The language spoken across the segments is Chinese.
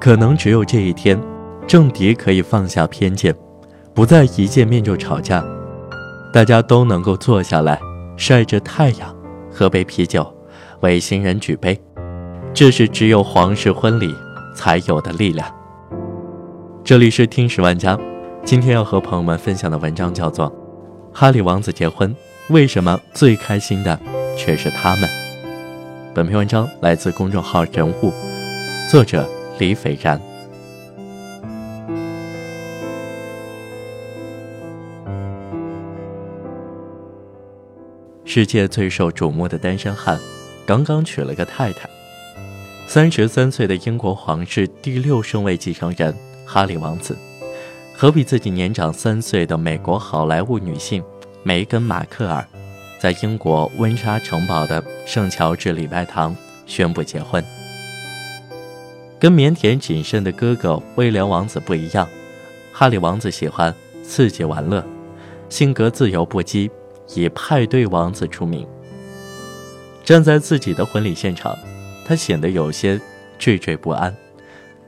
可能只有这一天，郑迪可以放下偏见，不再一见面就吵架，大家都能够坐下来，晒着太阳，喝杯啤酒，为新人举杯。这是只有皇室婚礼才有的力量。这里是听十万家，今天要和朋友们分享的文章叫做《哈里王子结婚，为什么最开心的却是他们》。本篇文章来自公众号人物，作者李斐然。世界最受瞩目的单身汉，刚刚娶了个太太。三十三岁的英国皇室第六顺位继承人哈里王子，和比自己年长三岁的美国好莱坞女性梅根·马克尔，在英国温莎城堡的圣乔治礼拜堂宣布结婚。跟腼腆谨慎的哥哥威廉王子不一样，哈里王子喜欢刺激玩乐，性格自由不羁，以派对王子出名。站在自己的婚礼现场。他显得有些惴惴不安，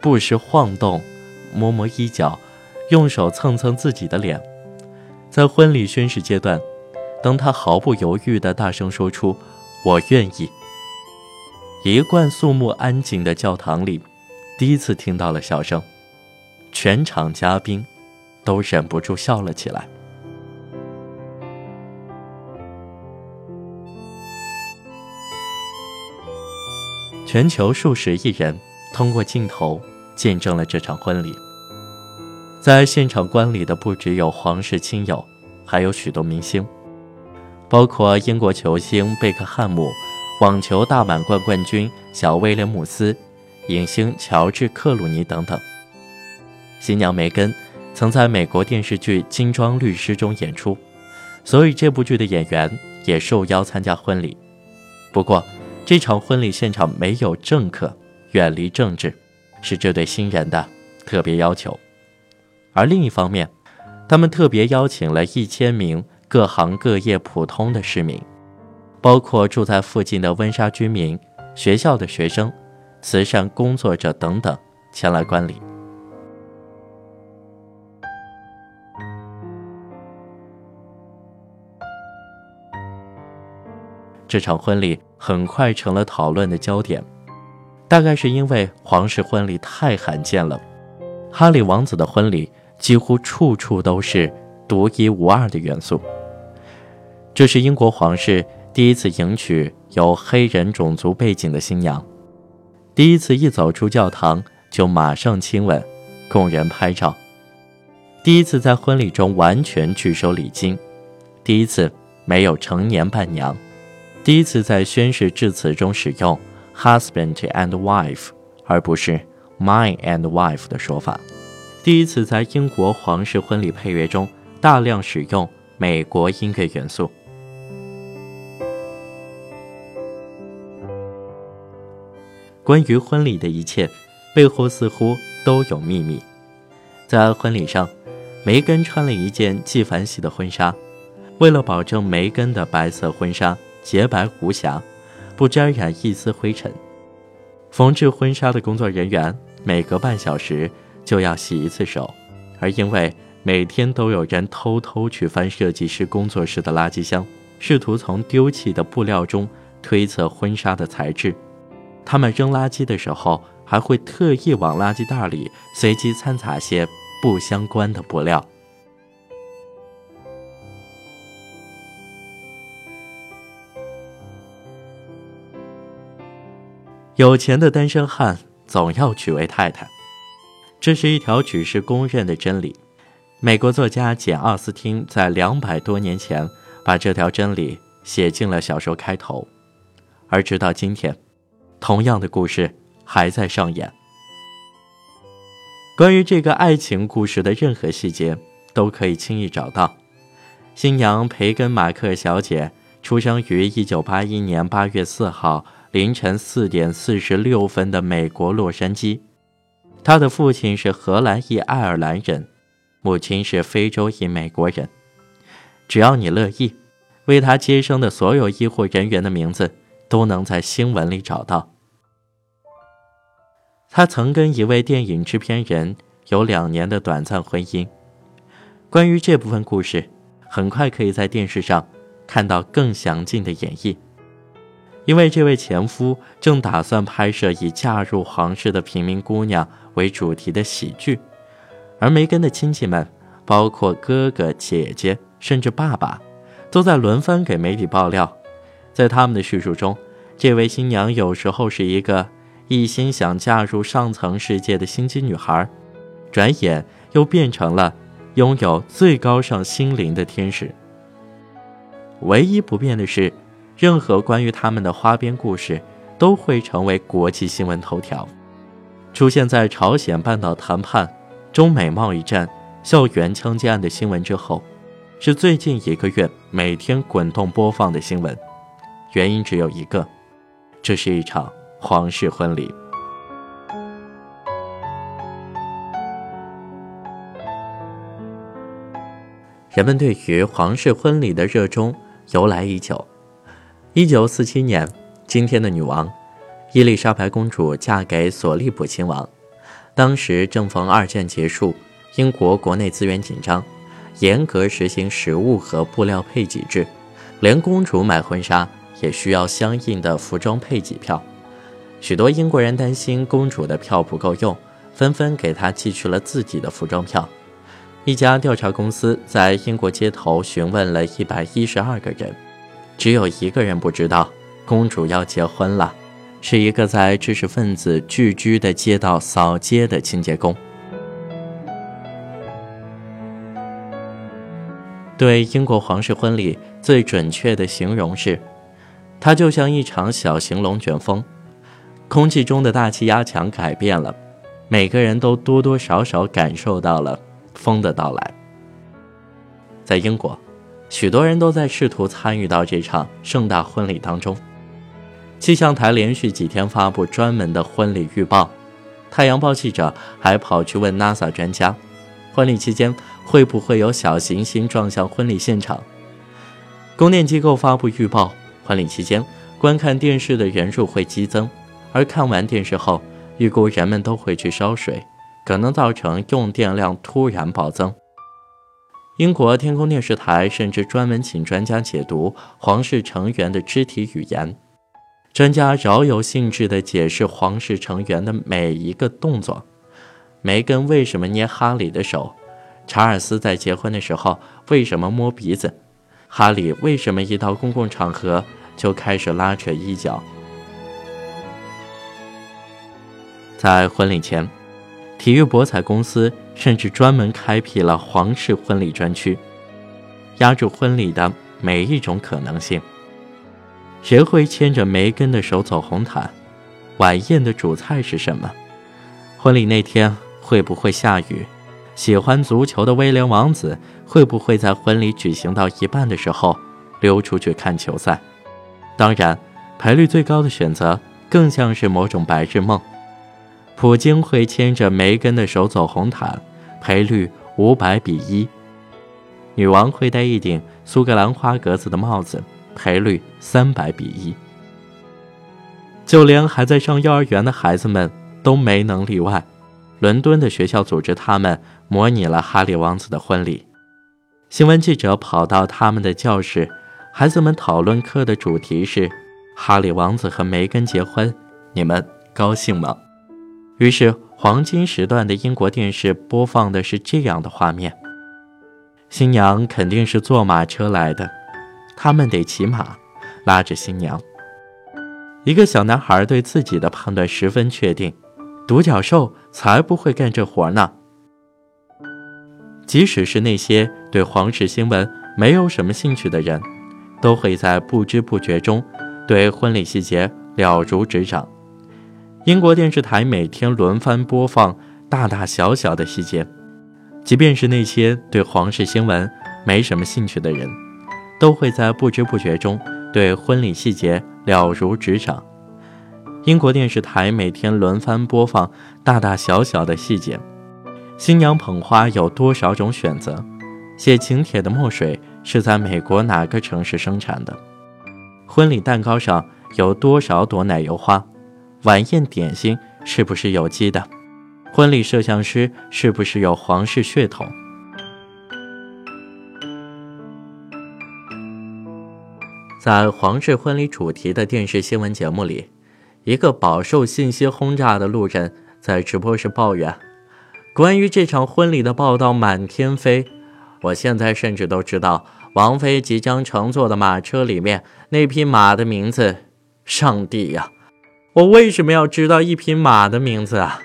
不时晃动、摸摸衣角，用手蹭蹭自己的脸。在婚礼宣誓阶段，当他毫不犹豫地大声说出“我愿意”，一贯肃穆安静的教堂里，第一次听到了笑声，全场嘉宾都忍不住笑了起来。全球数十亿人通过镜头见证了这场婚礼。在现场观礼的不只有皇室亲友，还有许多明星，包括英国球星贝克汉姆、网球大满贯冠军小威廉姆斯、影星乔治克鲁尼等等。新娘梅根曾在美国电视剧《金装律师》中演出，所以这部剧的演员也受邀参加婚礼。不过，这场婚礼现场没有政客，远离政治，是这对新人的特别要求。而另一方面，他们特别邀请了一千名各行各业普通的市民，包括住在附近的温莎居民、学校的学生、慈善工作者等等，前来观礼。这场婚礼很快成了讨论的焦点，大概是因为皇室婚礼太罕见了。哈里王子的婚礼几乎处处都是独一无二的元素。这是英国皇室第一次迎娶有黑人种族背景的新娘，第一次一走出教堂就马上亲吻，供人拍照，第一次在婚礼中完全拒收礼金，第一次没有成年伴娘。第一次在宣誓致辞中使用 “husband and wife” 而不是 “my and wife” 的说法。第一次在英国皇室婚礼配乐中大量使用美国音乐元素。关于婚礼的一切背后似乎都有秘密。在婚礼上，梅根穿了一件纪梵希的婚纱，为了保证梅根的白色婚纱。洁白无瑕，不沾染一丝灰尘。缝制婚纱的工作人员每隔半小时就要洗一次手，而因为每天都有人偷偷去翻设计师工作室的垃圾箱，试图从丢弃的布料中推测婚纱的材质，他们扔垃圾的时候还会特意往垃圾袋里随机掺杂些不相关的布料。有钱的单身汉总要娶位太太，这是一条举世公认的真理。美国作家简·奥斯汀在两百多年前把这条真理写进了小说开头，而直到今天，同样的故事还在上演。关于这个爱情故事的任何细节都可以轻易找到。新娘培根·马克小姐出生于1981年8月4号。凌晨四点四十六分的美国洛杉矶，他的父亲是荷兰裔爱尔兰人，母亲是非洲裔美国人。只要你乐意，为他接生的所有医护人员的名字都能在新闻里找到。他曾跟一位电影制片人有两年的短暂婚姻。关于这部分故事，很快可以在电视上看到更详尽的演绎。因为这位前夫正打算拍摄以嫁入皇室的平民姑娘为主题的喜剧，而梅根的亲戚们，包括哥哥、姐姐，甚至爸爸，都在轮番给媒体爆料。在他们的叙述中，这位新娘有时候是一个一心想嫁入上层世界的心机女孩，转眼又变成了拥有最高尚心灵的天使。唯一不变的是。任何关于他们的花边故事都会成为国际新闻头条，出现在朝鲜半岛谈判、中美贸易战、校园枪击案的新闻之后，是最近一个月每天滚动播放的新闻。原因只有一个，这是一场皇室婚礼。人们对于皇室婚礼的热衷由来已久。一九四七年，今天的女王伊丽莎白公主嫁给索利普亲王。当时正逢二战结束，英国国内资源紧张，严格实行食物和布料配给制，连公主买婚纱也需要相应的服装配给票。许多英国人担心公主的票不够用，纷纷给她寄去了自己的服装票。一家调查公司在英国街头询问了一百一十二个人。只有一个人不知道，公主要结婚了，是一个在知识分子聚居的街道扫街的清洁工。对英国皇室婚礼最准确的形容是，它就像一场小型龙卷风，空气中的大气压强改变了，每个人都多多少少感受到了风的到来。在英国。许多人都在试图参与到这场盛大婚礼当中。气象台连续几天发布专门的婚礼预报，太阳报记者还跑去问 NASA 专家，婚礼期间会不会有小行星撞向婚礼现场？供电机构发布预报，婚礼期间观看电视的人数会激增，而看完电视后，预估人们都会去烧水，可能造成用电量突然暴增。英国天空电视台甚至专门请专家解读皇室成员的肢体语言。专家饶有兴致地解释皇室成员的每一个动作：梅根为什么捏哈里的手？查尔斯在结婚的时候为什么摸鼻子？哈里为什么一到公共场合就开始拉扯衣角？在婚礼前。体育博彩公司甚至专门开辟了皇室婚礼专区，压住婚礼的每一种可能性。谁会牵着梅根的手走红毯？晚宴的主菜是什么？婚礼那天会不会下雨？喜欢足球的威廉王子会不会在婚礼举行到一半的时候溜出去看球赛？当然，赔率最高的选择更像是某种白日梦。普京会牵着梅根的手走红毯，赔率五百比一；女王会戴一顶苏格兰花格子的帽子，赔率三百比一。就连还在上幼儿园的孩子们都没能例外。伦敦的学校组织他们模拟了哈利王子的婚礼，新闻记者跑到他们的教室，孩子们讨论课的主题是：哈利王子和梅根结婚，你们高兴吗？于是，黄金时段的英国电视播放的是这样的画面：新娘肯定是坐马车来的，他们得骑马，拉着新娘。一个小男孩对自己的判断十分确定，独角兽才不会干这活呢。即使是那些对皇室新闻没有什么兴趣的人，都会在不知不觉中对婚礼细节了如指掌。英国电视台每天轮番播放大大小小的细节，即便是那些对皇室新闻没什么兴趣的人，都会在不知不觉中对婚礼细节了如指掌。英国电视台每天轮番播放大大小小的细节：新娘捧花有多少种选择？写请帖的墨水是在美国哪个城市生产的？婚礼蛋糕上有多少朵奶油花？晚宴点心是不是有机的？婚礼摄像师是不是有皇室血统？在皇室婚礼主题的电视新闻节目里，一个饱受信息轰炸的路人在直播时抱怨：“关于这场婚礼的报道满天飞，我现在甚至都知道王妃即将乘坐的马车里面那匹马的名字。上帝呀，我为什么要知道一匹马的名字啊？”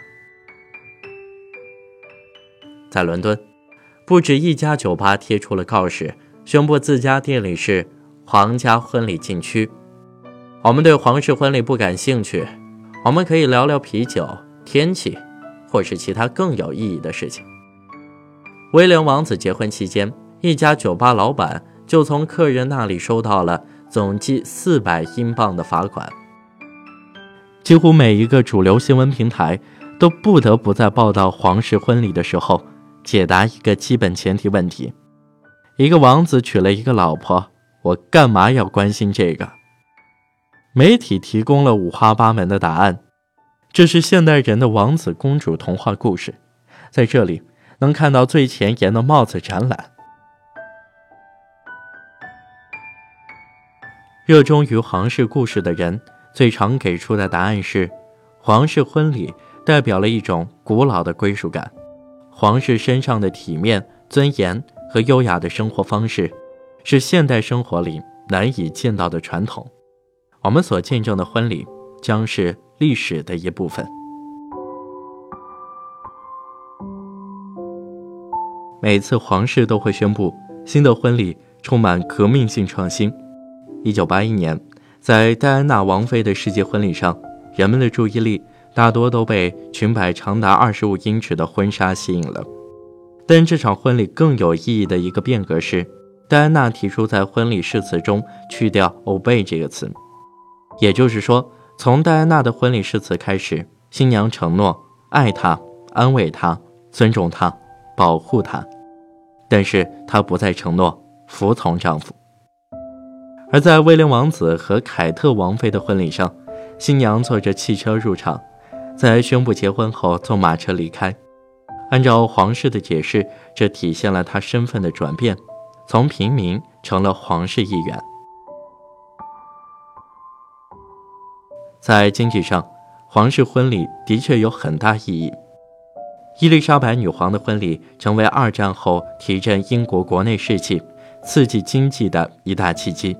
在伦敦，不止一家酒吧贴出了告示，宣布自家店里是皇家婚礼禁区。我们对皇室婚礼不感兴趣，我们可以聊聊啤酒、天气，或是其他更有意义的事情。威廉王子结婚期间，一家酒吧老板就从客人那里收到了总计四百英镑的罚款。几乎每一个主流新闻平台都不得不在报道皇室婚礼的时候。解答一个基本前提问题：一个王子娶了一个老婆，我干嘛要关心这个？媒体提供了五花八门的答案。这是现代人的王子公主童话故事，在这里能看到最前沿的帽子展览。热衷于皇室故事的人最常给出的答案是：皇室婚礼代表了一种古老的归属感。皇室身上的体面、尊严和优雅的生活方式，是现代生活里难以见到的传统。我们所见证的婚礼，将是历史的一部分。每次皇室都会宣布新的婚礼充满革命性创新。一九八一年，在戴安娜王妃的世界婚礼上，人们的注意力。大多都被裙摆长达二十五英尺的婚纱吸引了，但这场婚礼更有意义的一个变革是，戴安娜提出在婚礼誓词中去掉 “obey” 这个词，也就是说，从戴安娜的婚礼誓词开始，新娘承诺爱他、安慰他、尊重他、保护他，但是她不再承诺服从丈夫。而在威廉王子和凯特王妃的婚礼上，新娘坐着汽车入场。在宣布结婚后，坐马车离开。按照皇室的解释，这体现了他身份的转变，从平民成了皇室一员。在经济上，皇室婚礼的确有很大意义。伊丽莎白女皇的婚礼成为二战后提振英国国内士气、刺激经济的一大契机。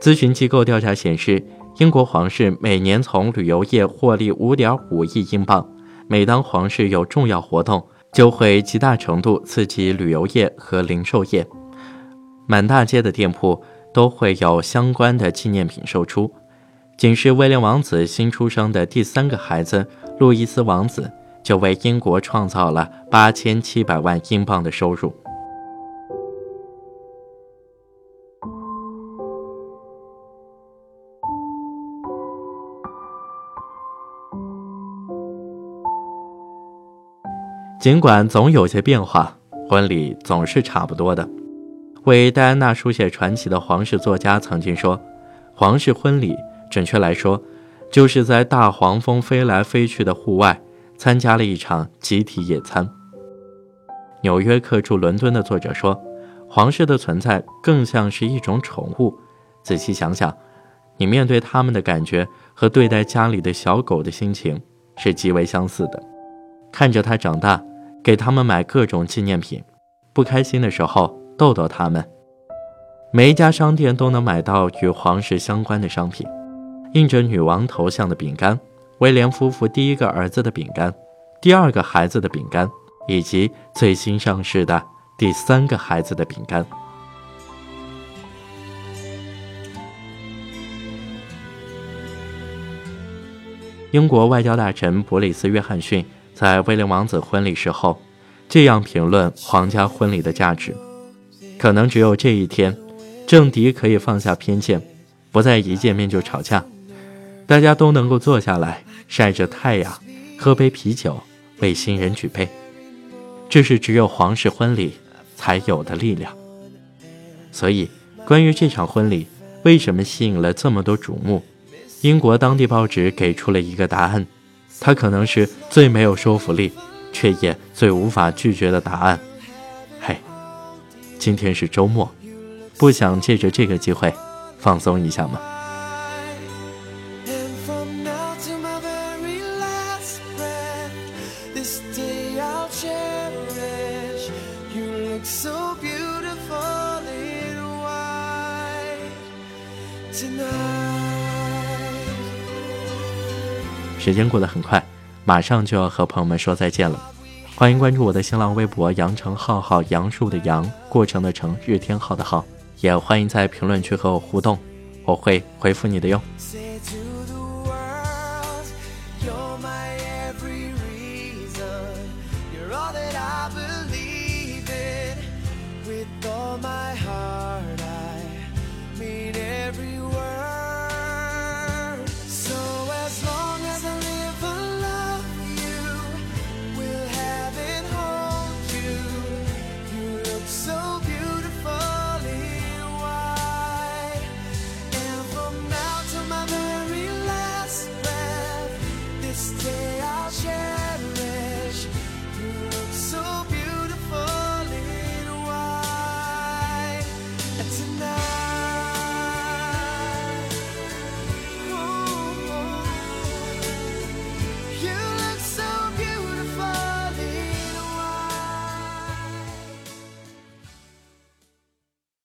咨询机构调查显示。英国皇室每年从旅游业获利五点五亿英镑。每当皇室有重要活动，就会极大程度刺激旅游业和零售业。满大街的店铺都会有相关的纪念品售出。仅是威廉王子新出生的第三个孩子路易斯王子，就为英国创造了八千七百万英镑的收入。尽管总有些变化，婚礼总是差不多的。为戴安娜书写传奇的皇室作家曾经说：“皇室婚礼，准确来说，就是在大黄蜂飞来飞去的户外参加了一场集体野餐。”纽约客驻伦敦的作者说：“皇室的存在更像是一种宠物。仔细想想，你面对他们的感觉和对待家里的小狗的心情是极为相似的。看着它长大。”给他们买各种纪念品，不开心的时候逗逗他们。每一家商店都能买到与皇室相关的商品，印着女王头像的饼干，威廉夫妇第一个儿子的饼干，第二个孩子的饼干，以及最新上市的第三个孩子的饼干。英国外交大臣布里斯·约翰逊。在威廉王子婚礼时候，这样评论皇家婚礼的价值：可能只有这一天，政敌可以放下偏见，不再一见面就吵架，大家都能够坐下来晒着太阳，喝杯啤酒，为新人举杯。这是只有皇室婚礼才有的力量。所以，关于这场婚礼为什么吸引了这么多瞩目，英国当地报纸给出了一个答案。它可能是最没有说服力，却也最无法拒绝的答案。嘿，今天是周末，不想借着这个机会放松一下吗？间过得很快，马上就要和朋友们说再见了。欢迎关注我的新浪微博“羊城浩浩”，杨树的杨，过程的程，日天浩的浩。也欢迎在评论区和我互动，我会回复你的哟。